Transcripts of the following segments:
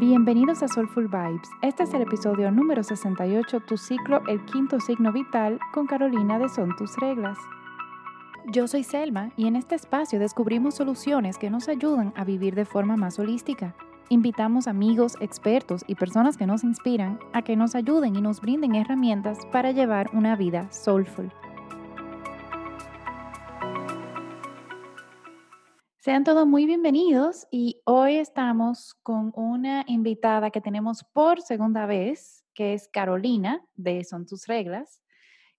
Bienvenidos a Soulful Vibes. Este es el episodio número 68, tu ciclo El quinto signo vital, con Carolina de Son tus reglas. Yo soy Selma y en este espacio descubrimos soluciones que nos ayudan a vivir de forma más holística. Invitamos amigos, expertos y personas que nos inspiran a que nos ayuden y nos brinden herramientas para llevar una vida soulful. Sean todos muy bienvenidos y hoy estamos con una invitada que tenemos por segunda vez, que es Carolina de Son tus reglas.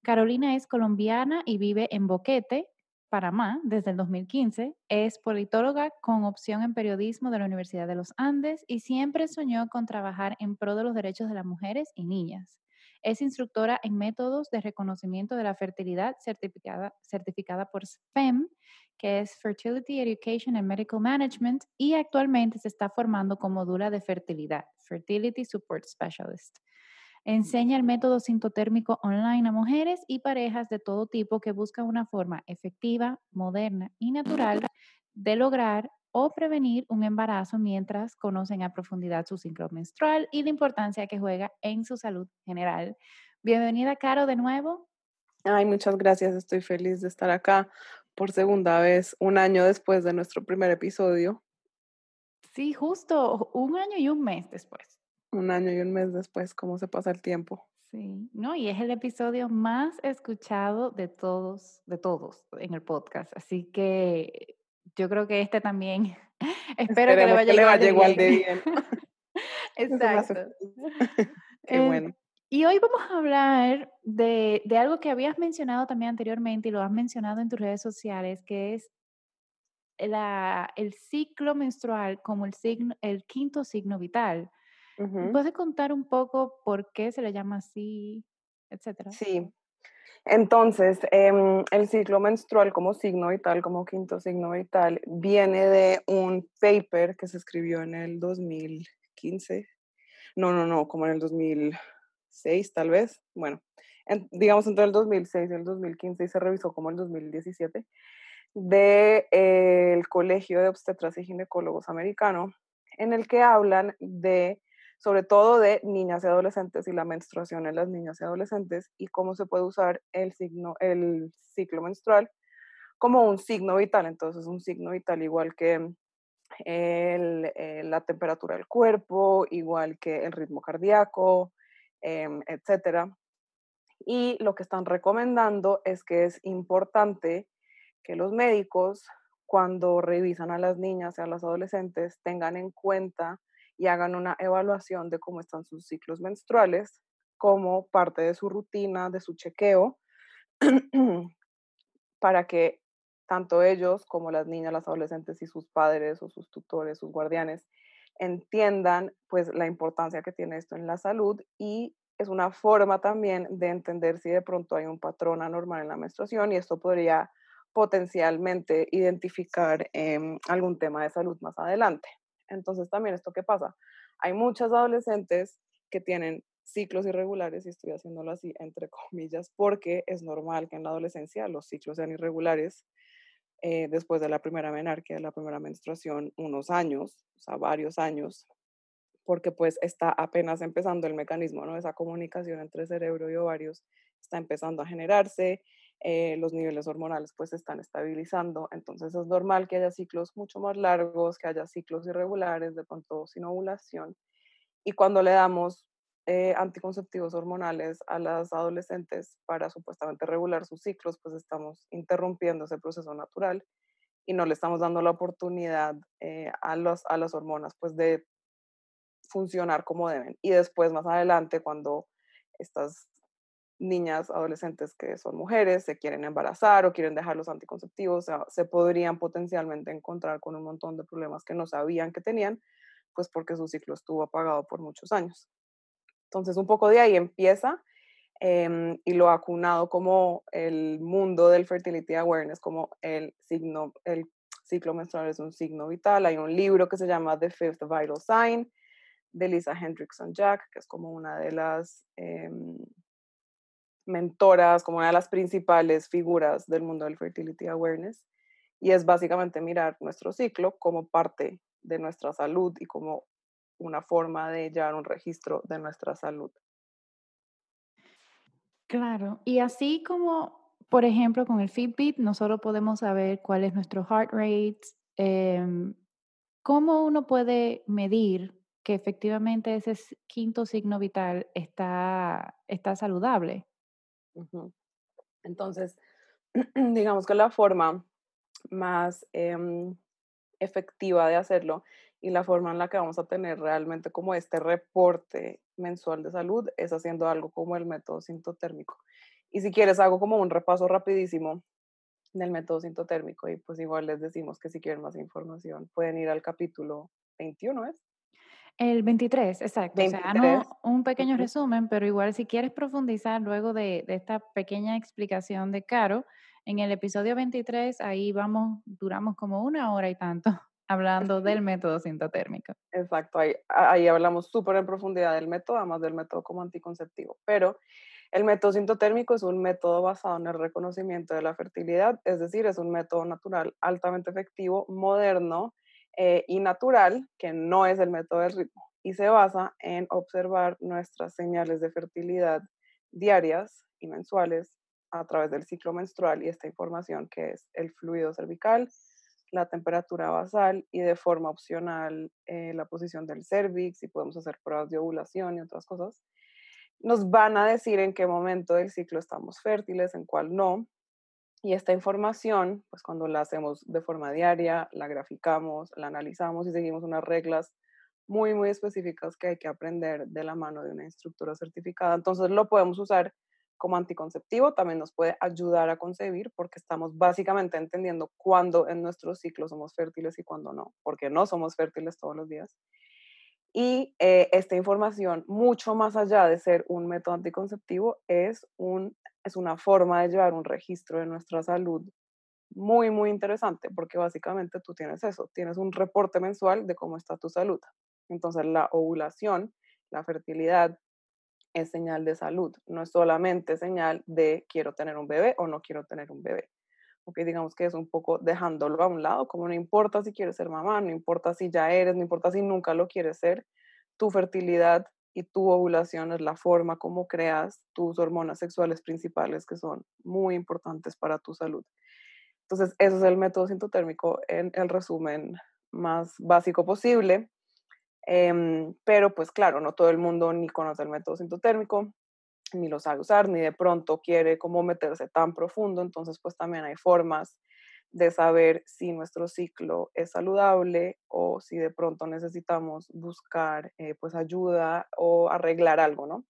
Carolina es colombiana y vive en Boquete, Panamá, desde el 2015. Es politóloga con opción en periodismo de la Universidad de los Andes y siempre soñó con trabajar en pro de los derechos de las mujeres y niñas. Es instructora en métodos de reconocimiento de la fertilidad certificada, certificada por SFEM que es Fertility Education and Medical Management, y actualmente se está formando como dura de fertilidad, Fertility Support Specialist. Enseña el método sintotérmico online a mujeres y parejas de todo tipo que buscan una forma efectiva, moderna y natural de lograr o prevenir un embarazo mientras conocen a profundidad su ciclo menstrual y la importancia que juega en su salud general. Bienvenida, Caro, de nuevo. Ay, muchas gracias. Estoy feliz de estar acá por segunda vez, un año después de nuestro primer episodio. Sí, justo un año y un mes después. Un año y un mes después, cómo se pasa el tiempo. Sí, no, y es el episodio más escuchado de todos, de todos en el podcast. Así que yo creo que este también, espero que le vaya, igual, de igual, de bien. Exacto. Qué em, bueno. Y hoy vamos a hablar de, algo que habías mencionado también anteriormente y lo has mencionado en tus redes sociales, que es la, el ciclo menstrual como el, signo, el quinto signo vital. ¿Puedes contar un poco por qué se le llama así, etcétera? Sí. Entonces, em, el ciclo menstrual como signo vital, como quinto signo vital, viene de un paper que se escribió en el 2015. No, no, no, como en el 2000 seis tal vez, bueno, digamos entre el 2006 y el 2015 y se revisó como el 2017, del de, el Colegio de Obstetras y Ginecólogos Americano, en el que hablan de, sobre todo de niñas y adolescentes y la menstruación en las niñas y adolescentes y cómo se puede usar el, signo, el ciclo menstrual como un signo vital. Entonces, un signo vital igual que el, eh, la temperatura del cuerpo, igual que el ritmo cardíaco, Em, etcétera. Y lo que están recomendando es que es importante que los médicos, cuando revisan a las niñas y a las adolescentes, tengan en cuenta y hagan una evaluación de cómo están sus ciclos menstruales como parte de su rutina, de su chequeo, para que tanto ellos como las niñas, las adolescentes y sus padres o sus tutores, sus guardianes, entiendan pues la importancia que tiene esto en la salud y es una forma también de entender si de pronto hay un patrón anormal en la menstruación y esto podría potencialmente identificar em, algún tema de salud más adelante. Entonces también esto qué pasa, hay muchas adolescentes que tienen ciclos irregulares y estoy haciéndolo así entre comillas porque es normal que en la adolescencia los ciclos sean irregulares eh, después de la primera menarquia, de la primera menstruación, unos años, o sea, varios años, porque pues está apenas empezando el mecanismo, ¿no? Esa comunicación entre cerebro y ovarios está empezando a generarse, eh, los niveles hormonales pues se están estabilizando, entonces es normal que haya ciclos mucho más largos, que haya ciclos irregulares, de pronto sin ovulación, y cuando le damos eh, anticonceptivos hormonales a las adolescentes para supuestamente regular sus ciclos, pues estamos interrumpiendo ese proceso natural y no le estamos dando la oportunidad eh, a, los, a las hormonas pues de funcionar como deben. Y después, más adelante, cuando estas niñas, adolescentes que son mujeres, se quieren embarazar o quieren dejar los anticonceptivos, se podrían potencialmente encontrar con un montón de problemas que no sabían que tenían, pues porque su ciclo estuvo apagado por muchos años. Entonces, un poco de ahí empieza em, y lo ha acunado como el mundo del fertility awareness, como el signo, el ciclo menstrual es un signo vital. Hay un libro que se llama The Fifth Vital Sign de Lisa Hendrickson Jack, que es como una de las em, mentoras, como una de las principales figuras del mundo del fertility awareness. Y es básicamente mirar nuestro ciclo como parte de nuestra salud y como una forma de llevar un registro de nuestra salud. Claro, y así como, por ejemplo, con el Fitbit, nosotros podemos saber cuál es nuestro heart rate, em, ¿cómo uno puede medir que efectivamente ese quinto signo vital está, está saludable? Entonces, digamos que la forma más em, efectiva de hacerlo y la forma en la que vamos a tener realmente como este reporte mensual de salud es haciendo algo como el método sintotérmico. Y si quieres, hago como un repaso rapidísimo del método sintotérmico y pues igual les decimos que si quieren más información pueden ir al capítulo 21, ¿es? El 23, exacto. O sea, no un pequeño resumen, pero igual si quieres profundizar luego de, de, esta pequeña explicación de Caro, en el episodio 23 ahí vamos, duramos como una hora y tanto hablando del método sintotérmico. Exacto, ahí, ahí hablamos súper en profundidad del método, además del método como anticonceptivo. Pero el método sintotérmico es un método basado en el reconocimiento de la fertilidad, es decir, es un método natural altamente efectivo, moderno eh, y natural, que no es el método del ritmo, y se basa en observar nuestras señales de fertilidad diarias y mensuales a través del ciclo menstrual y esta información que es el fluido cervical, la temperatura basal y de forma opcional eh, la posición del cervix y podemos hacer pruebas de ovulación y otras cosas. Nos van a decir en qué momento del ciclo estamos fértiles, en cuál no. Y esta información, pues cuando la hacemos de forma diaria, la graficamos, la analizamos y seguimos unas reglas muy, muy específicas que hay que aprender de la mano de una instructora certificada. Entonces lo podemos usar como anticonceptivo también nos puede ayudar a concebir porque estamos básicamente entendiendo cuándo en nuestro ciclo somos fértiles y cuándo no, porque no somos fértiles todos los días. Y eh, esta información, mucho más allá de ser un método anticonceptivo, es, un, es una forma de llevar un registro de nuestra salud muy, muy interesante, porque básicamente tú tienes eso, tienes un reporte mensual de cómo está tu salud. Entonces, la ovulación, la fertilidad, es señal de salud, no es solamente señal de quiero tener un bebé o no quiero tener un bebé. Ok, digamos que es un poco dejándolo a un lado, como no importa si quieres ser mamá, no importa si ya eres, no importa si nunca lo quieres ser, tu fertilidad y tu ovulación es la forma como creas tus hormonas sexuales principales que son muy importantes para tu salud. Entonces, ese es el método sintotérmico en el resumen más básico posible. Em, pero pues claro, no todo el mundo ni conoce el método sintotérmico, ni lo sabe usar, ni de pronto quiere como meterse tan profundo, entonces pues también hay formas de saber si nuestro ciclo es saludable o si de pronto necesitamos buscar eh, pues ayuda o arreglar algo, ¿no?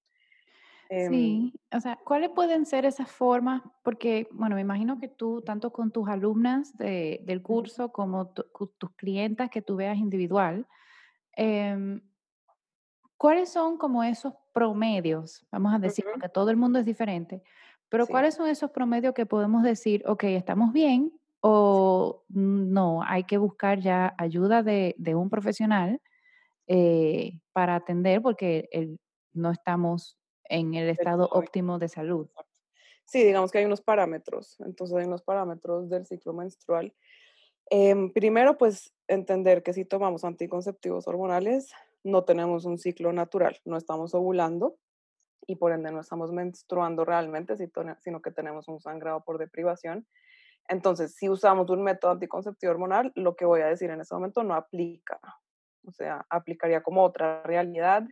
Em sí, o sea, ¿cuáles pueden ser esas formas? Porque, bueno, me imagino que tú, tanto con tus alumnas del curso como tus clientas que tú veas individual, Em, ¿Cuáles son como esos promedios? Vamos a decir, porque todo el mundo es diferente, pero ¿cuáles son esos promedios que podemos decir, ok, estamos bien o no, hay que buscar ya ayuda de, un profesional eh, para atender porque no estamos en el estado óptimo de salud? Sí, digamos que hay unos parámetros, entonces hay unos parámetros del ciclo menstrual. Em, primero, pues entender que si tomamos anticonceptivos hormonales, no tenemos un ciclo natural, no estamos ovulando y por ende no estamos menstruando realmente, sino que tenemos un sangrado por deprivación. Entonces, si usamos un método anticonceptivo hormonal, lo que voy a decir en este momento no aplica. O sea, aplicaría como otra realidad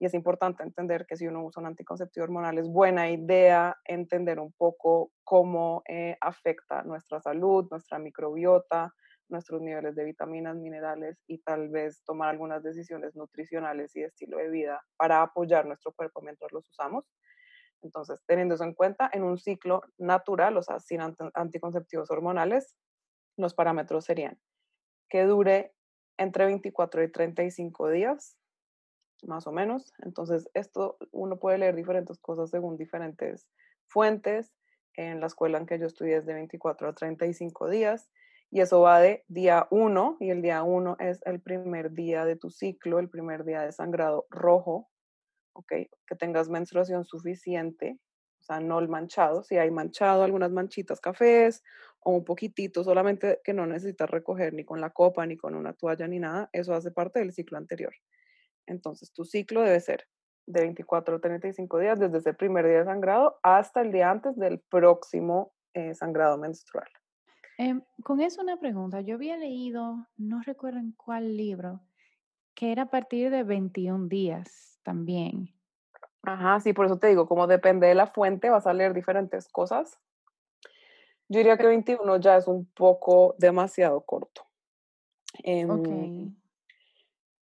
y es importante entender que si uno usa un anticonceptivo hormonal es buena idea entender un poco cómo eh, afecta nuestra salud, nuestra microbiota, nuestros niveles de vitaminas, minerales y tal vez tomar algunas decisiones nutricionales y de estilo de vida para apoyar nuestro cuerpo mientras los usamos. Entonces, teniendo eso en cuenta, en un ciclo natural, o sea, sin anticonceptivos hormonales, los parámetros serían que dure entre 24 y 35 días, más o menos. Entonces, esto uno puede leer diferentes cosas según diferentes fuentes. En la escuela en que yo estudié es de 24 a 35 días y eso va de día 1 y el día 1 es el primer día de tu ciclo, el primer día de sangrado rojo, ¿ok? Que tengas menstruación suficiente, o sea, no el manchado, si hay manchado, algunas manchitas cafés o un poquitito, solamente que no necesitas recoger ni con la copa, ni con una toalla, ni nada, eso hace parte del ciclo anterior. Entonces, tu ciclo debe ser de 24 a 35 días desde ese primer día de sangrado hasta el día antes del próximo eh, sangrado menstrual. Em, con eso una pregunta. Yo había leído, no recuerdo en cuál libro, que era a partir de 21 días también. Ajá, sí, por eso te digo, como depende de la fuente, vas a leer diferentes cosas. Yo diría que 21 ya es un poco demasiado corto. Em,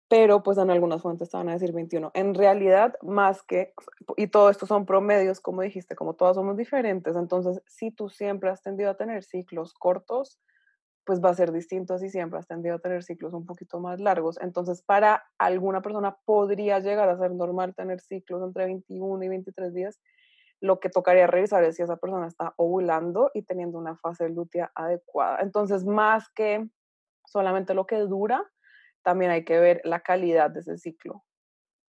pero pues en algunas fuentes te van a decir 21. En realidad, más que, y todo esto son promedios, como dijiste, como todas somos diferentes, entonces si tú siempre has tendido a tener ciclos cortos, pues va a ser distinto si siempre has tendido a tener ciclos un poquito más largos. Entonces, para alguna persona podría llegar a ser normal tener ciclos entre 21 y 23 días. Lo que tocaría revisar es si esa persona está ovulando y teniendo una fase lútea adecuada. Entonces, más que solamente lo que dura, también hay que ver la calidad de ese ciclo.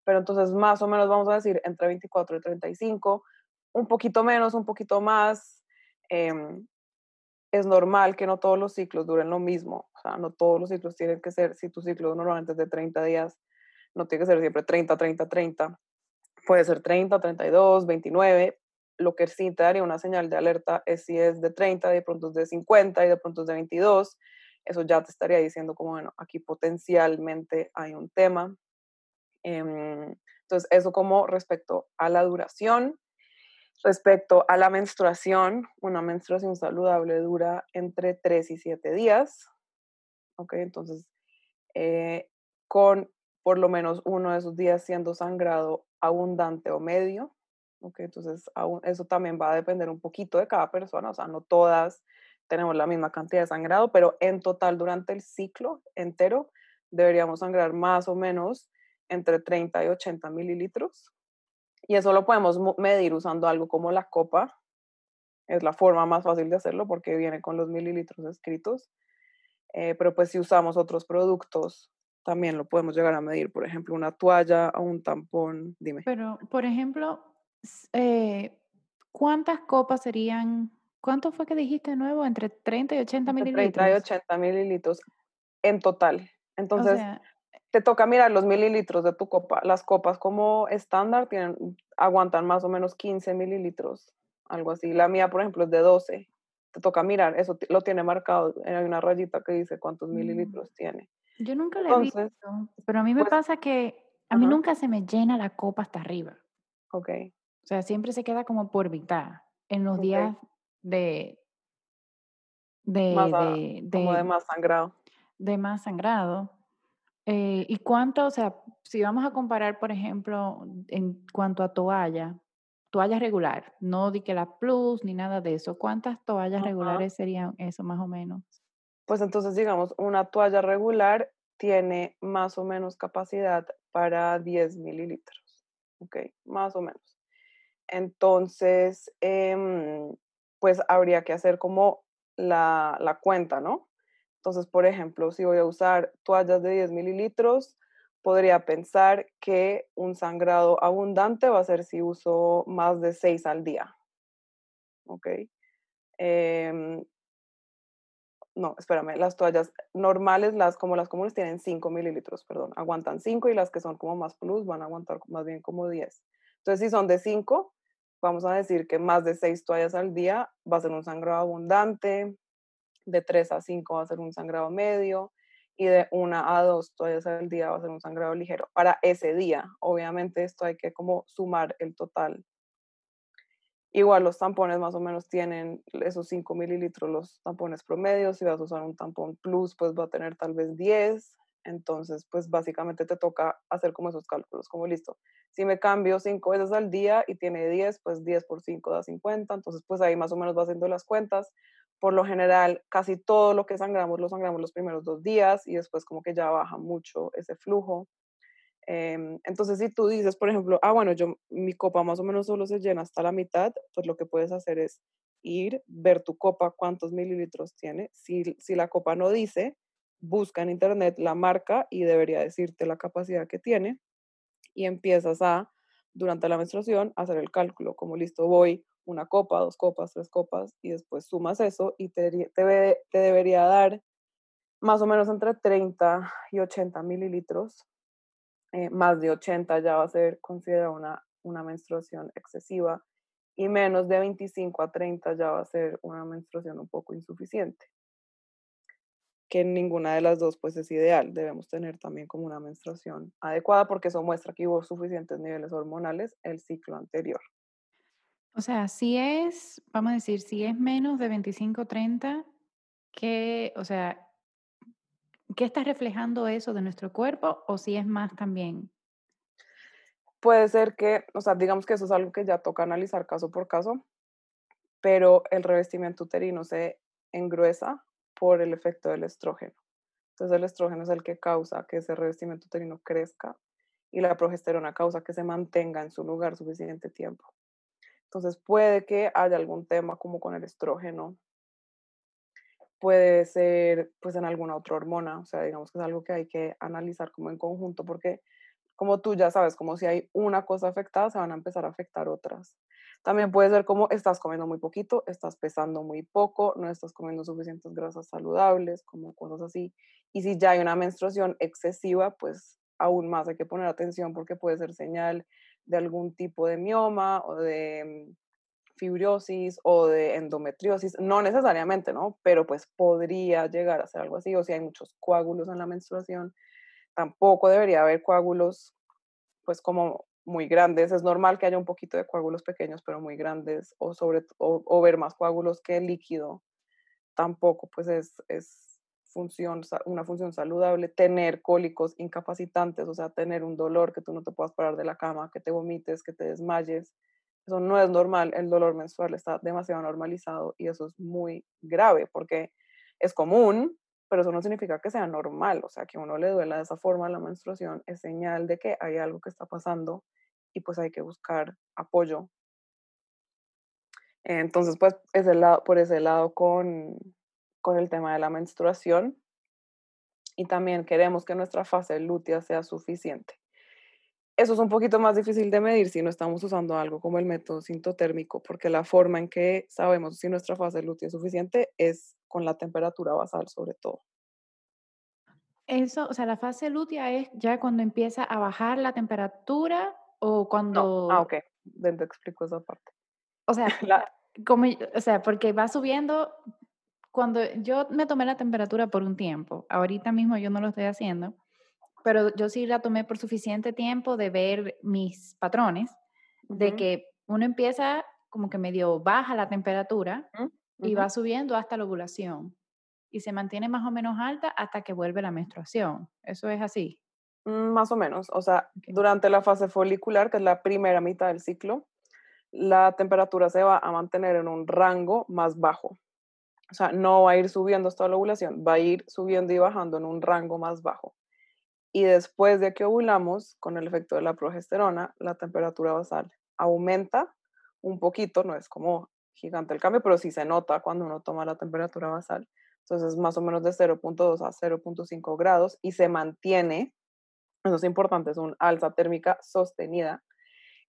Pero entonces, más o menos vamos a decir entre 24 y 35, un poquito menos, un poquito más. Em, es normal que no todos los ciclos duren lo mismo. O sea, no todos los ciclos tienen que ser, si tu ciclo normalmente es de 30 días, no tiene que ser siempre 30, 30, 30. Puede ser 30, 32, 29. Lo que sí te daría una señal de alerta es si es de 30, de pronto es de 50 y de pronto es de 22. Eso ya te estaría diciendo como, bueno, aquí potencialmente hay un tema. Em, entonces, eso como respecto a la duración. Respecto a la menstruación, una menstruación saludable dura entre 3 y 7 días. ¿Ok? Entonces, eh, con por lo menos uno de esos días siendo sangrado abundante o medio. ¿Ok? Entonces, eso también va a depender un poquito de cada persona. O sea, no todas tenemos la misma cantidad de sangrado, pero en total durante el ciclo entero deberíamos sangrar más o menos entre 30 y 80 mililitros. Y eso lo podemos medir usando algo como la copa. Es la forma más fácil de hacerlo porque viene con los mililitros escritos. Eh, pero pues si usamos otros productos, también lo podemos llegar a medir. Por ejemplo, una toalla o un tampón. Dime. Pero, por ejemplo, eh, ¿cuántas copas serían? ¿Cuánto fue que dijiste de nuevo? Entre 30 y 80 mililitros. 30 y 80 mililitros en total. Entonces, te toca mirar los mililitros de tu copa. Las copas como estándar tienen, aguantan más o menos 15 mililitros, algo así. La mía, por ejemplo, es de 12. Te toca mirar, eso lo tiene marcado. Hay una rayita que dice cuántos mm. mililitros tiene. Yo nunca lo he visto, pero a mí me pues pasa que a mí nunca se me llena la copa hasta arriba. Ok. O sea, siempre se queda como por mitad en los días de, de, de, como de más sangrado. De más sangrado. Eh, ¿Y cuánto, o sea, si vamos a comparar, por ejemplo, en cuanto a toalla, toalla regular, no di que la plus ni nada de eso, ¿cuántas toallas regulares serían eso más o menos? Pues entonces, digamos, una toalla regular tiene más o menos capacidad para 10 mililitros, ¿ok? Más o menos. Entonces, em, pues habría que hacer como la, la cuenta, ¿no? Entonces, por ejemplo, si voy a usar toallas de 10 mililitros, podría pensar que un sangrado abundante va a ser si uso más de 6 al día. ¿Ok? Em, no, espérame, las toallas normales, las como las comunes, tienen 5 mililitros, perdón, aguantan 5 y las que son como más plus van a aguantar más bien como 10. Entonces, si son de 5, vamos a decir que más de 6 toallas al día va a ser un sangrado abundante, de 3 a 5 va a ser un sangrado medio y de 1 a 2 toallas al día va a ser un sangrado ligero para ese día. Obviamente esto hay que como sumar el total. Igual los tampones más o menos tienen esos 5 mililitros los tampones promedios. Si vas a usar un tampón plus, pues va a tener tal vez 10. Entonces, pues básicamente te toca hacer como esos cálculos, como listo. Si me cambio 5 veces al día y tiene 10, pues 10 por 5 da 50. Entonces, pues ahí más o menos va haciendo las cuentas por lo general, casi todo lo que sangramos lo sangramos los primeros dos días y después como que ya baja mucho ese flujo. Em, entonces, si tú dices, por ejemplo, ah, bueno, yo, mi copa más o menos solo se llena hasta la mitad, pues lo que puedes hacer es ir, ver tu copa, cuántos mililitros tiene. Si, si la copa no dice, busca en internet la marca y debería decirte la capacidad que tiene y empiezas a, durante la menstruación, hacer el cálculo, como listo, voy una copa, dos copas, tres copas, y después sumas eso y te, te, debería dar más o menos entre 30 y 80 mililitros eh, más de 80 ya va a ser considerada una, una menstruación excesiva y menos de 25 a 30 ya va a ser una menstruación un poco insuficiente. Que ninguna de las dos pues es ideal, debemos tener también como una menstruación adecuada porque eso muestra que hubo suficientes niveles hormonales el ciclo anterior. O sea, si es, vamos a decir, si es menos de 25 30, ¿qué, o sea, ¿qué está reflejando eso de nuestro cuerpo o si es más también? Puede ser que, o sea, digamos que eso es algo que ya toca analizar caso por caso, pero el revestimiento uterino se engruesa por el efecto del estrógeno. Entonces el estrógeno es el que causa que ese revestimiento uterino crezca y la progesterona causa que se mantenga en su lugar suficiente tiempo. Entonces puede que haya algún tema como con el estrógeno, puede ser pues en alguna otra hormona, o sea, digamos que es algo que hay que analizar como en conjunto porque como tú ya sabes, como si hay una cosa afectada, se van a empezar a afectar otras. También puede ser como estás comiendo muy poquito, estás pesando muy poco, no estás comiendo suficientes grasas saludables, como cosas así. Y si ya hay una menstruación excesiva, pues aún más hay que poner atención porque puede ser señal de algún tipo de mioma o de mm, fibrosis o de endometriosis, no necesariamente, ¿no? Pero pues podría llegar a ser algo así, o si hay muchos coágulos en la menstruación, tampoco debería haber coágulos pues como muy grandes, es normal que haya un poquito de coágulos pequeños, pero muy grandes, o, sobre, o, ver más coágulos que líquido, tampoco pues es, es función, una función saludable, tener cólicos incapacitantes, o sea, tener un dolor que tú no te puedas parar de la cama, que te vomites, que te desmayes. Eso no es normal, el dolor menstrual está demasiado normalizado y eso es muy grave porque es común, pero eso no significa que sea normal, o sea, que a uno le duela de esa forma la menstruación es señal de que hay algo que está pasando y pues hay que buscar apoyo. Entonces, pues, ese lado, por ese lado con, con el tema de la menstruación y también queremos que nuestra fase lútea sea suficiente. Eso es un poquito más difícil de medir si no estamos usando algo como el método sintotérmico, porque la forma en que sabemos si nuestra fase lútea es suficiente es con la temperatura basal sobre todo. Eso, o sea, la fase lútea es ya cuando empieza a bajar la temperatura o cuando... Ah, ok, te explico esa parte. O sea, como, o sea, porque va subiendo cuando yo me tomé la temperatura por un tiempo, ahorita mismo yo no lo estoy haciendo, pero yo sí la tomé por suficiente tiempo de ver mis patrones, de que uno empieza como que medio baja la temperatura y va subiendo hasta la ovulación y se mantiene más o menos alta hasta que vuelve la menstruación. ¿Eso es así? Mm, más o menos, o sea, durante la fase folicular, que es la primera mitad del ciclo, la temperatura se va a mantener en un rango más bajo. O sea, no va a ir subiendo hasta la ovulación, va a ir subiendo y bajando en un rango más bajo. Y después de que ovulamos, con el efecto de la progesterona, la temperatura basal aumenta un poquito, no es como gigante el cambio, pero sí se nota cuando uno toma la temperatura basal. Entonces, más o menos de 0.2 a 0.5 grados y se mantiene, eso es importante, es una alza térmica sostenida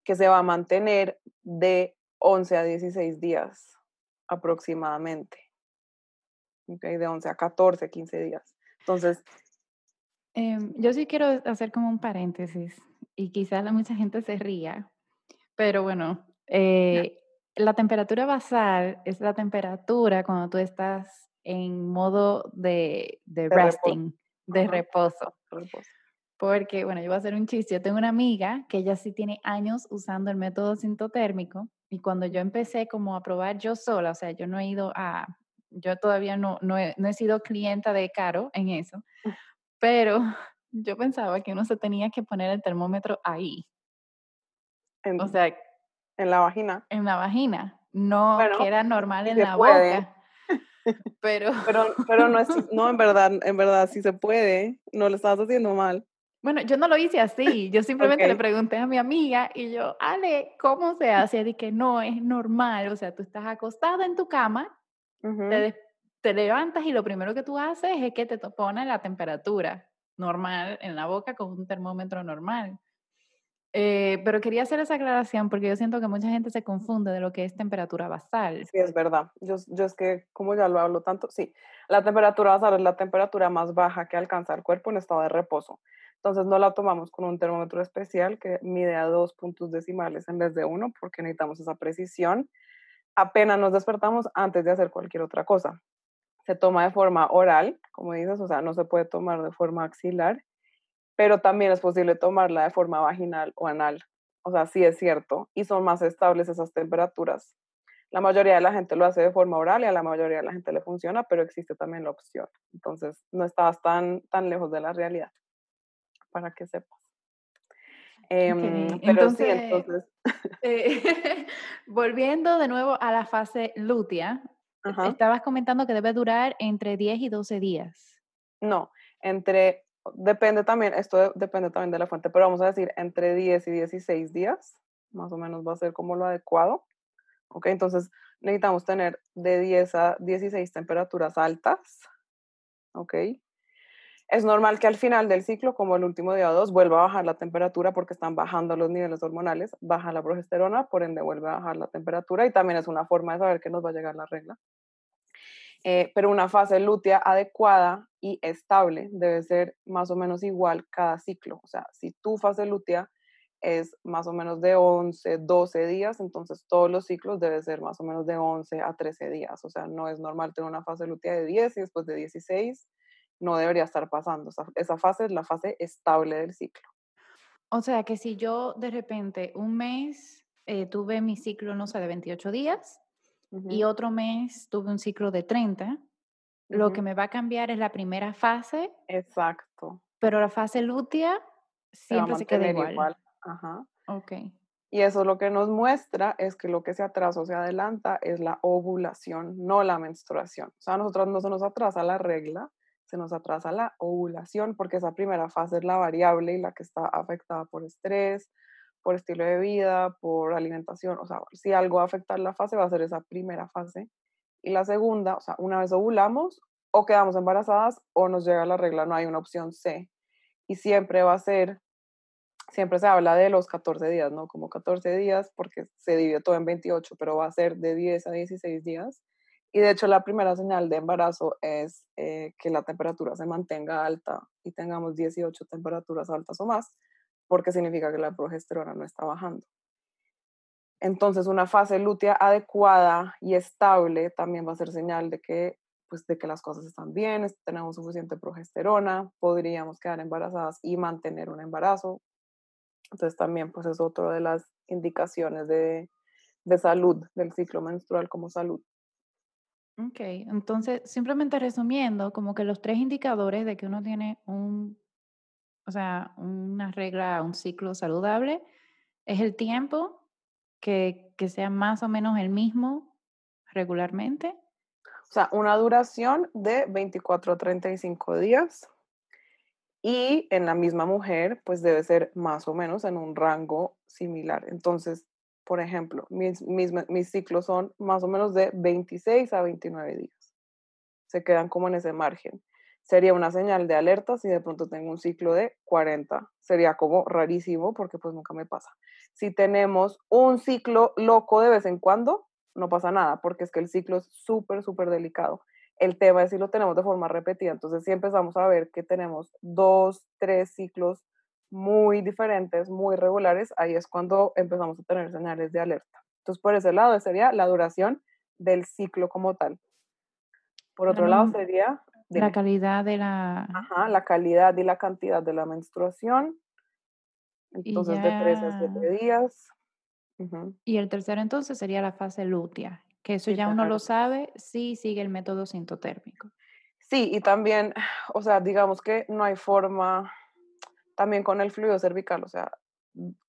que se va a mantener de 11 a 16 días aproximadamente de 11 a 14, 15 días. Entonces... Em, yo sí quiero hacer como un paréntesis y quizás mucha gente se ría, pero bueno, eh, la temperatura basal es la temperatura cuando tú estás en modo de, de, resting, de reposo. Porque, bueno, yo voy a hacer un chiste. Yo tengo una amiga que ella sí tiene años usando el método sintotérmico y cuando yo empecé como a probar yo sola, o sea, yo no he ido a, yo todavía no, no, he, sido clienta de Caro en eso, mm. Pero yo pensaba que uno se tenía que poner el termómetro ahí. o sea, en la vagina. En la vagina, no que era normal en la boca. Pero... pero, pero no es, no, en verdad, en verdad sí se puede, no lo estás haciendo mal. Bueno, yo no lo hice así, yo simplemente le pregunté a mi amiga y yo, Ale, ¿cómo se hace? Y que no, es normal, o sea, tú estás acostada en tu cama te, levantas y lo primero que tú haces es que te pones la temperatura normal en la boca con un termómetro normal. Eh, pero quería hacer esa aclaración porque yo siento que mucha gente se confunde de lo que es temperatura basal. Sí, es verdad. Yo, yo es que, como ya lo hablo tanto, sí, la temperatura basal es la temperatura más baja que alcanza el cuerpo en estado de reposo. Entonces no la tomamos con un termómetro especial que mide a dos puntos decimales en vez de uno porque necesitamos esa precisión. Apenas nos despertamos antes de hacer cualquier otra cosa. Se toma de forma oral, como dices, o sea, no se puede tomar de forma axilar, pero también es posible tomarla de forma vaginal o anal. O sea, sí es cierto, y son más estables esas temperaturas. La mayoría de la gente lo hace de forma oral y a la mayoría de la gente le funciona, pero existe también la opción. Entonces, no estás tan, tan lejos de la realidad, para que sepas. Em, entonces, entonces... Eh, volviendo de nuevo a la fase lútea, estabas comentando que debe durar entre 10 y 12 días. No, entre, depende también, esto depende también de la fuente, pero vamos a decir entre 10 y 16 días, más o menos va a ser como lo adecuado. ¿ok? Entonces necesitamos tener de 10 a 16 temperaturas altas, ¿ok? Es normal que al final del ciclo, como el último día dos, vuelva a bajar la temperatura porque están bajando los niveles hormonales, baja la progesterona, por ende vuelve a bajar la temperatura y también es una forma de saber que nos va a llegar la regla. Eh, pero una fase lútea adecuada y estable debe ser más o menos igual cada ciclo. O sea, si tu fase lútea es más o menos de 11, 12 días, entonces todos los ciclos deben ser más o menos de 11 a 13 días, o sea, no es normal tener una fase lútea de 10 y después de 16 no debería estar pasando, esa, fase es la fase estable del ciclo. O sea, que si yo de repente un mes eh, tuve mi ciclo, no sé, de 28 días y otro mes tuve un ciclo de 30, lo que me va a cambiar es la primera fase. Exacto. Pero la fase lútea siempre se, queda igual. Ajá. Ok. Y eso lo que nos muestra es que lo que se atrasa o se adelanta es la ovulación, no la menstruación. O sea, a nosotros no se nos atrasa la regla, se nos atrasa la ovulación porque esa primera fase es la variable y la que está afectada por estrés, por estilo de vida, por alimentación. O sea, si algo va a afectar la fase, va a ser esa primera fase. Y la segunda, o sea, una vez ovulamos, o quedamos embarazadas o nos llega la regla, no hay una opción C. Y siempre va a ser siempre se habla de los 14 días, ¿no? Como 14 días porque se divide todo en 28, pero va a ser de 10 a 16 días. Y de hecho la primera señal de embarazo es eh, que la temperatura se mantenga alta y tengamos 18 temperaturas altas o más, porque significa que la progesterona no está bajando. Entonces una fase lútea adecuada y estable también va a ser señal de que pues de que las cosas están bien, tenemos suficiente progesterona, podríamos quedar embarazadas y mantener un embarazo, entonces también pues es otro de las indicaciones de, de salud, del ciclo menstrual como salud. Ok, entonces simplemente resumiendo, como que los tres indicadores de que uno tiene un, o sea, una regla, un ciclo saludable, es el tiempo, que, que sea más o menos el mismo regularmente. O sea, una duración de 24 a 35 días y en la misma mujer, pues debe ser más o menos en un rango similar. Entonces, por ejemplo, mis, ciclos son más o menos de 26 a 29 días. Se quedan como en ese margen. Sería una señal de alerta si de pronto tengo un ciclo de 40. Sería como rarísimo porque pues nunca me pasa. Si tenemos un ciclo loco de vez en cuando, no pasa nada porque es que el ciclo es súper, súper delicado. El tema es si lo tenemos de forma repetida. Entonces, si empezamos a ver que tenemos dos, tres ciclos muy diferentes, muy regulares, ahí es cuando empezamos a tener señales de alerta. Entonces, por ese lado sería la duración del ciclo como tal. Por otro lado sería... La calidad de la... Ajá, la calidad y la cantidad de la menstruación. Entonces, de tres a siete días. Y el tercero entonces sería la fase lútea, que eso ya uno lo sabe si sigue el método sintotérmico. Sí, y también, o sea, digamos que no hay forma, también con el fluido cervical, o sea,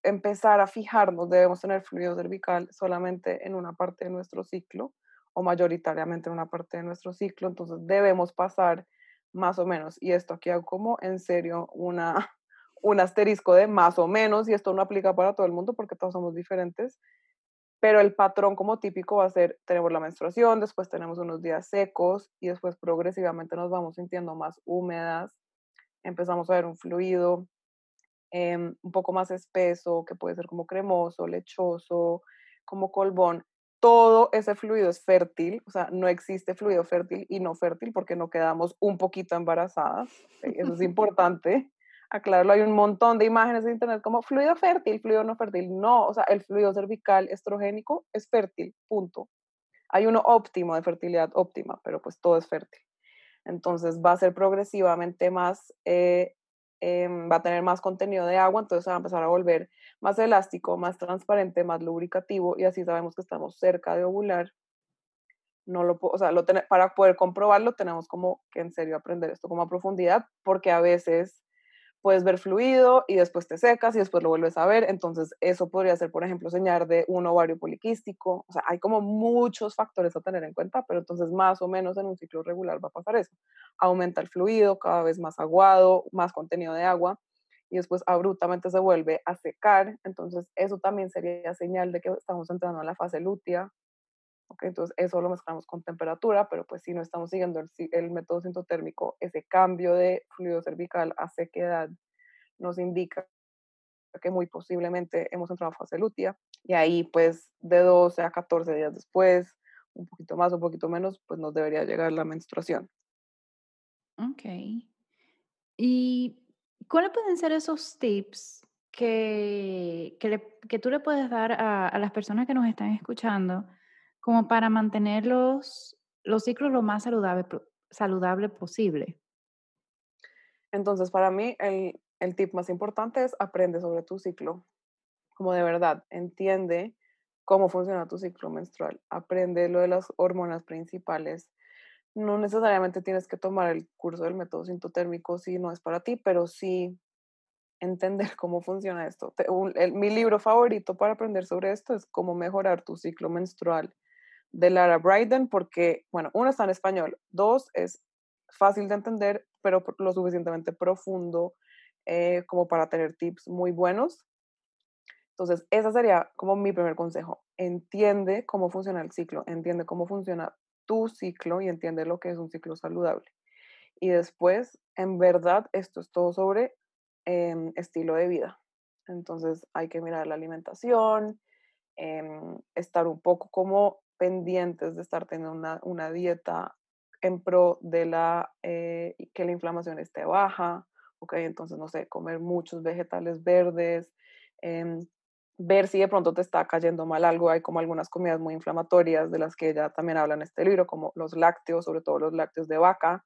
empezar a fijarnos, debemos tener fluido cervical solamente en una parte de nuestro ciclo o mayoritariamente en una parte de nuestro ciclo, entonces debemos pasar más o menos, y esto aquí hago como en serio una, un asterisco de más o menos, y esto no aplica para todo el mundo porque todos somos diferentes, pero el patrón como típico va a ser, tenemos la menstruación, después tenemos unos días secos y después progresivamente nos vamos sintiendo más húmedas, empezamos a ver un fluido em, un poco más espeso, que puede ser como cremoso, lechoso, como colbón. Todo ese fluido es fértil, o sea, no existe fluido fértil y no fértil porque no quedamos un poquito embarazadas, eso es importante. aclararlo, hay un montón de imágenes en internet como fluido fértil, fluido no fértil. No, o sea, el fluido cervical estrogénico es fértil, punto. Hay uno óptimo de fertilidad óptima, pero pues todo es fértil. Entonces va a ser progresivamente más, eh, em, va a tener más contenido de agua, entonces va a empezar a volver más elástico, más transparente, más lubricativo y así sabemos que estamos cerca de ovular. No lo, o sea, para poder comprobarlo tenemos como que en serio aprender esto como a profundidad, porque a veces puedes ver fluido y después te secas y después lo vuelves a ver. Entonces, eso podría ser, por ejemplo, señal de un ovario poliquístico. O sea, hay como muchos factores a tener en cuenta, pero entonces más o menos en un ciclo regular va a pasar eso. Aumenta el fluido, cada vez más aguado, más contenido de agua y después abruptamente se vuelve a secar. Entonces, eso también sería señal de que estamos entrando en la fase lútea. Okay, entonces, eso lo mezclamos con temperatura, pero pues si no estamos siguiendo el, el método sintotérmico, ese cambio de fluido cervical a sequedad nos indica que muy posiblemente hemos entrado en fase lútea. Y ahí, pues, de 12 a 14 días después, un poquito más, un poquito menos, pues nos debería llegar la menstruación. Ok. ¿Y cuáles pueden ser esos tips que, que, tú le puedes dar a, a, las personas que nos están escuchando como para mantener los, los ciclos lo más saludable, saludable posible? Entonces, para mí, el, el tip más importante es aprende sobre tu ciclo. Como de verdad, entiende cómo funciona tu ciclo menstrual. Aprende lo de las hormonas principales. No necesariamente tienes que tomar el curso del método sintotérmico si no es para ti, pero sí entender cómo funciona esto. mi libro favorito para aprender sobre esto es Cómo mejorar tu ciclo menstrual de Lara Bryden, porque, bueno, uno está en español, dos es fácil de entender, pero lo suficientemente profundo eh, como para tener tips muy buenos. Entonces, ese sería como mi primer consejo. Entiende cómo funciona el ciclo, entiende cómo funciona tu ciclo y entiende lo que es un ciclo saludable. Y después, en verdad, esto es todo sobre em, estilo de vida. Entonces, hay que mirar la alimentación, em, estar un poco como pendientes de estar teniendo una, una dieta en pro de la, eh, que la inflamación esté baja, ok, entonces no sé, comer muchos vegetales verdes, em, ver si de pronto te está cayendo mal algo, hay como algunas comidas muy inflamatorias de las que ella también habla en este libro, como los lácteos, sobre todo los lácteos de vaca,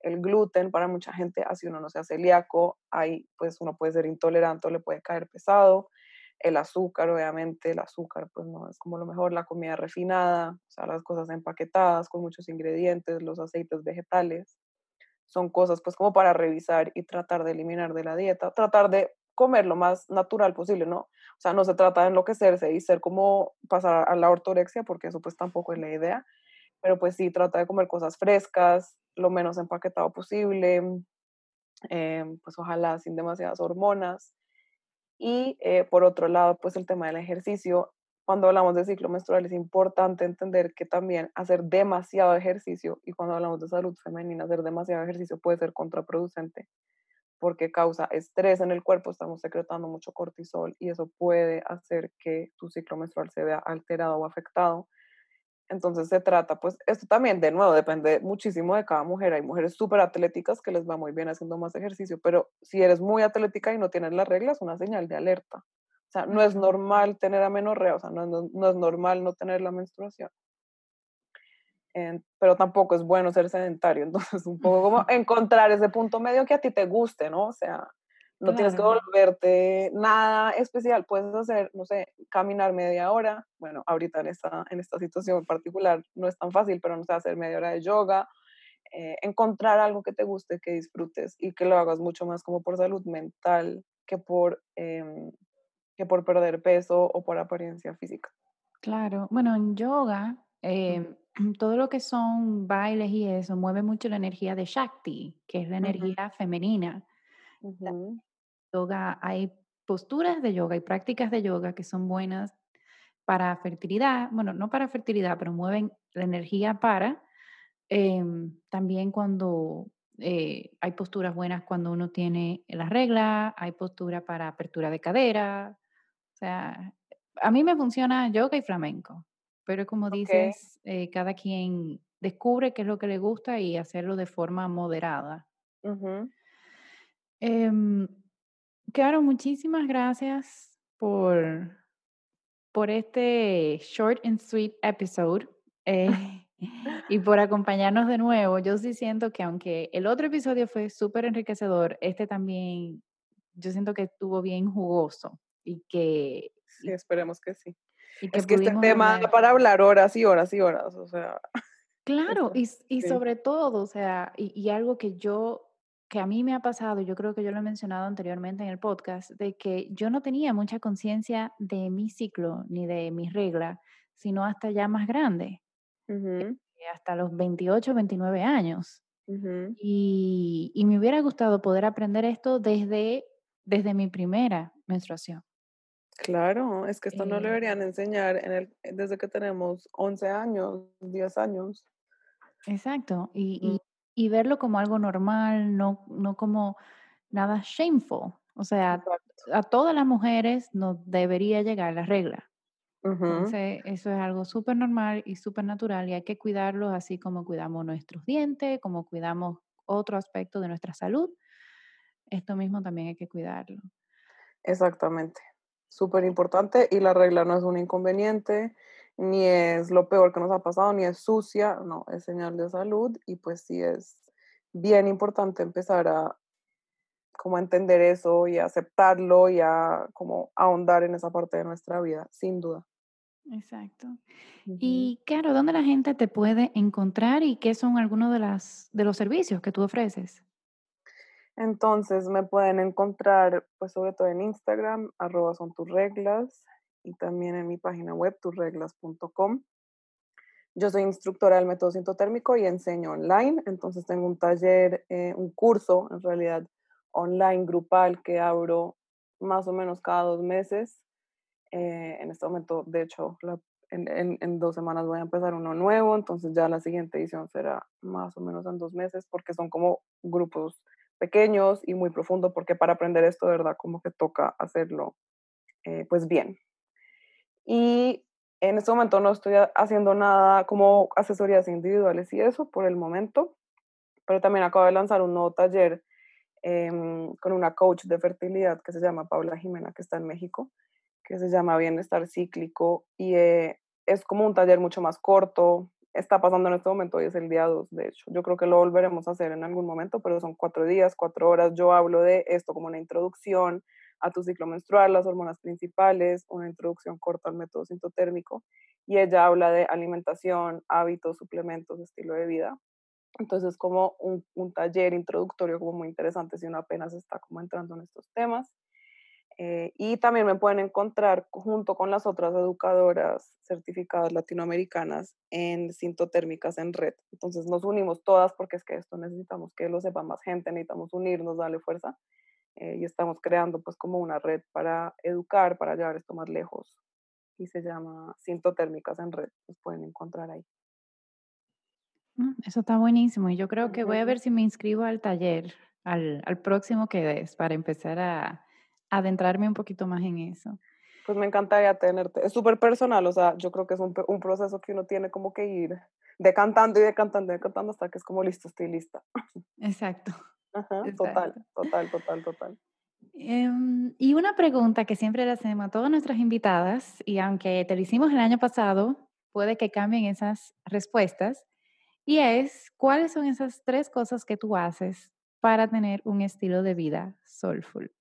el gluten para mucha gente, así uno no sea celíaco, ahí pues uno puede ser intolerante le puede caer pesado, el azúcar, obviamente, el azúcar pues no es como lo mejor, la comida refinada, o sea, las cosas empaquetadas con muchos ingredientes, los aceites vegetales, son cosas pues como para revisar y tratar de eliminar de la dieta, tratar de comer lo más natural posible, ¿no? O sea, no se trata de enloquecerse y ser como pasar a la ortorexia, porque eso pues tampoco es la idea, pero pues sí trata de comer cosas frescas, lo menos empaquetado posible, eh, pues ojalá sin demasiadas hormonas. Y eh, por otro lado, pues el tema del ejercicio, cuando hablamos de ciclo menstrual es importante entender que también hacer demasiado ejercicio, y cuando hablamos de salud femenina, hacer demasiado ejercicio puede ser contraproducente porque causa estrés en el cuerpo, estamos secretando mucho cortisol y eso puede hacer que tu ciclo menstrual se vea alterado o afectado. Entonces se trata, pues esto también de nuevo depende muchísimo de cada mujer. Hay mujeres súper atléticas que les va muy bien haciendo más ejercicio, pero si eres muy atlética y no tienes las reglas, una señal de alerta. O sea, no es normal tener amenorrea, o sea, no, no, es normal no tener la menstruación. pero tampoco es bueno ser sedentario, entonces un poco como encontrar ese punto medio que a ti te guste, ¿no? O sea, no tienes que volverte nada especial, puedes hacer, no sé, caminar media hora, bueno, ahorita en esta, en esta situación en particular no es tan fácil, pero no sé, hacer media hora de yoga, eh, encontrar algo que te guste, que disfrutes y que lo hagas mucho más como por salud mental que por em, que por perder peso o por apariencia física. Claro, bueno, en yoga, em, todo lo que son bailes y eso mueve mucho la energía de Shakti, que es la energía femenina. Yoga, hay posturas de yoga y prácticas de yoga que son buenas para fertilidad, bueno, no para fertilidad, pero mueven la energía para, em, también cuando eh, hay posturas buenas cuando uno tiene la regla, hay postura para apertura de cadera, o sea, a mí me funciona yoga y flamenco, pero como dices, eh, cada quien descubre qué es lo que le gusta y hacerlo de forma moderada. Claro, muchísimas gracias por, por este short and sweet episode eh, y por acompañarnos de nuevo. Yo sí siento que aunque el otro episodio fue súper enriquecedor, este también, yo siento que estuvo bien jugoso y que... Sí, esperemos que sí. Y que es que este tema da para hablar horas y horas y horas, o sea. Claro, y, y sobre todo, o sea, y, y, algo que yo, que a mí me ha pasado, yo creo que yo lo he mencionado anteriormente en el podcast, de que yo no tenía mucha conciencia de mi ciclo ni de mi regla, sino hasta ya más grande, uh hasta los 28, 29 años. y, y, me hubiera gustado poder aprender esto desde, desde mi primera menstruación. Claro, es que esto no lo eh deberían enseñar en el, desde que tenemos 11 años, 10 años. Exacto, y, y, y, verlo como algo normal, no, no como nada shameful. O sea, a todas las mujeres nos debería llegar la regla. Uh -huh. Entonces, eso es algo súper normal y súper natural y hay que cuidarlo así como cuidamos nuestros dientes, como cuidamos otro aspecto de nuestra salud. Esto mismo también hay que cuidarlo. Exactamente súper importante y la regla no es un inconveniente, ni es lo peor que nos ha pasado, ni es sucia, no, es señal de salud y pues sí es bien importante empezar a como entender eso y aceptarlo y a como ahondar en esa parte de nuestra vida, sin duda. Exacto. Uh -huh. Y claro, ¿dónde la gente te puede encontrar y qué son algunos de, las, de los servicios que tú ofreces? Entonces me pueden encontrar, pues sobre todo en Instagram, arroba son tus reglas, y también en mi página web, tusreglas.com. Yo soy instructora del método sintotérmico y enseño online, entonces tengo un taller, eh, un curso en realidad online grupal que abro más o menos cada dos meses. Eh, en este momento, de hecho, la, en, en, en, dos semanas voy a empezar uno nuevo, entonces ya la siguiente edición será más o menos en dos meses porque son como grupos pequeños y muy profundo, porque para aprender esto, de verdad, como que toca hacerlo, eh, pues bien. Y en este momento no estoy haciendo nada como asesorías individuales y eso por el momento, pero también acabo de lanzar un nuevo taller eh, con una coach de fertilidad que se llama Paula Jimena, que está en México, que se llama Bienestar Cíclico y eh, es como un taller mucho más corto, está pasando en este momento, hoy es el día 2, de hecho. Yo creo que lo volveremos a hacer en algún momento, pero son cuatro días, cuatro horas. Yo hablo de esto como una introducción a tu ciclo menstrual, las hormonas principales, una introducción corta al método sintotérmico, y ella habla de alimentación, hábitos, suplementos, estilo de vida. Entonces, como un, un taller introductorio como muy interesante si uno apenas está como entrando en estos temas. Eh, y también me pueden encontrar junto con las otras educadoras certificadas latinoamericanas en sintotérmicas en red. Entonces nos unimos todas porque es que esto necesitamos que lo sepa más gente, necesitamos unirnos, darle fuerza. Eh, y estamos creando pues como una red para educar, para llevar esto más lejos. Y se llama Sintotérmicas en red. Los pueden encontrar ahí. Mm, eso está buenísimo. Y yo creo que voy a ver si me inscribo al taller, al, al próximo que des, para empezar a, adentrarme un poquito más en eso. Pues me encantaría tenerte. Es súper personal, o sea, yo creo que es un, un, proceso que uno tiene como que ir decantando y decantando y decantando hasta que es como listo, estoy lista. Exacto. Ajá. Total, total, total, total. Um, y una pregunta que siempre le hacemos a todas nuestras invitadas, y aunque te lo hicimos el año pasado, puede que cambien esas respuestas, y es, ¿cuáles son esas tres cosas que tú haces para tener un estilo de vida soulful?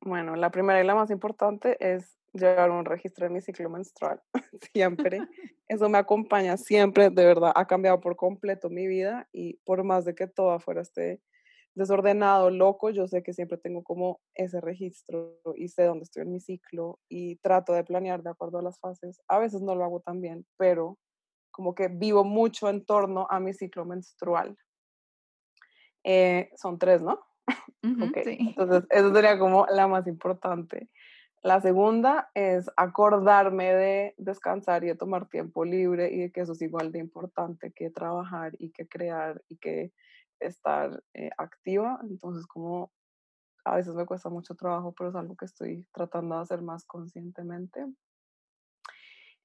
Bueno, la primera y la más importante es llevar un registro de mi ciclo menstrual. siempre. Eso me acompaña siempre, de verdad, ha cambiado por completo mi vida y por más de que todo afuera esté desordenado, loco, yo sé que siempre tengo como ese registro y sé dónde estoy en mi ciclo y trato de planear de acuerdo a las fases. A veces no lo hago tan bien, pero como que vivo mucho en torno a mi ciclo menstrual. Eh, son tres, ¿no? Uh -huh, okay. sí. Entonces, eso sería como la más importante. La segunda es acordarme de descansar y de tomar tiempo libre y de que eso es igual de importante que trabajar y que crear y que estar eh, activa. Entonces, como a veces me cuesta mucho trabajo, pero es algo que estoy tratando de hacer más conscientemente.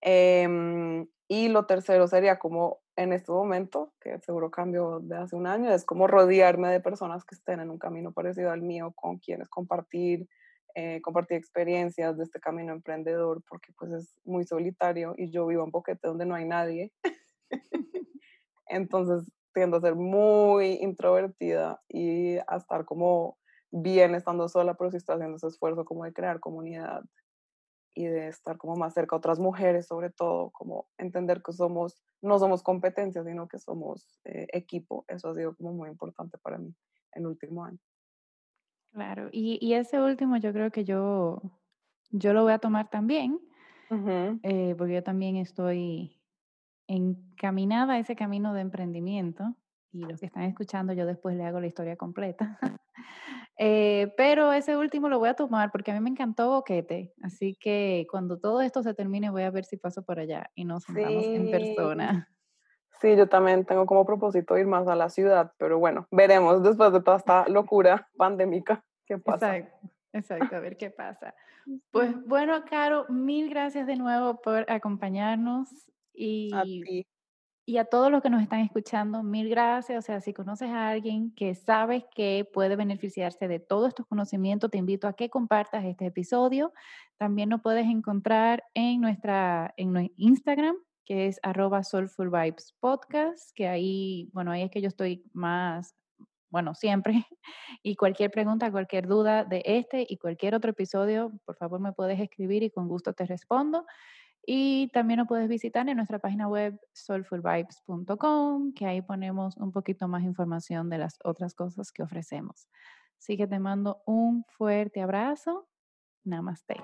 Eh, y lo tercero sería como en este momento, que seguro cambió de hace un año, es como rodearme de personas que estén en un camino parecido al mío, con quienes compartir, eh, compartir experiencias de este camino emprendedor, porque pues es muy solitario y yo vivo en Boquete donde no hay nadie. Entonces tiendo a ser muy introvertida y a estar como bien estando sola, pero sí estoy haciendo ese esfuerzo como de crear comunidad y de estar como más cerca a otras mujeres, sobre todo, como entender que somos, no somos competencias, sino que somos eh, equipo. Eso ha sido como muy importante para mí en el último año. Claro, y, y ese último yo creo que yo, yo lo voy a tomar también, eh, porque yo también estoy encaminada a ese camino de emprendimiento y los que están escuchando yo después le hago la historia completa. Eh, pero ese último lo voy a tomar porque a mí me encantó Boquete, así que cuando todo esto se termine voy a ver si paso por allá y nos sentamos en persona. Sí, yo también tengo como propósito ir más a la ciudad, pero bueno, veremos después de toda esta locura pandémica qué pasa. Exacto, exacto, a ver qué pasa. Pues bueno, Caro, mil gracias de nuevo por acompañarnos y y a todos los que nos están escuchando, mil gracias. O sea, si conoces a alguien que sabes que puede beneficiarse de todos estos conocimientos, te invito a que compartas este episodio. También nos puedes encontrar en nuestra en Instagram, que es arroba Soulful Vibes Podcast, que ahí, bueno, ahí es que yo estoy más, bueno, siempre. Y cualquier pregunta, cualquier duda de este y cualquier otro episodio, por favor me puedes escribir y con gusto te respondo. Y también nos puedes visitar en nuestra página web soulfulvibes.com, que ahí ponemos un poquito más información de las otras cosas que ofrecemos. Así que te mando un fuerte abrazo. Namaste.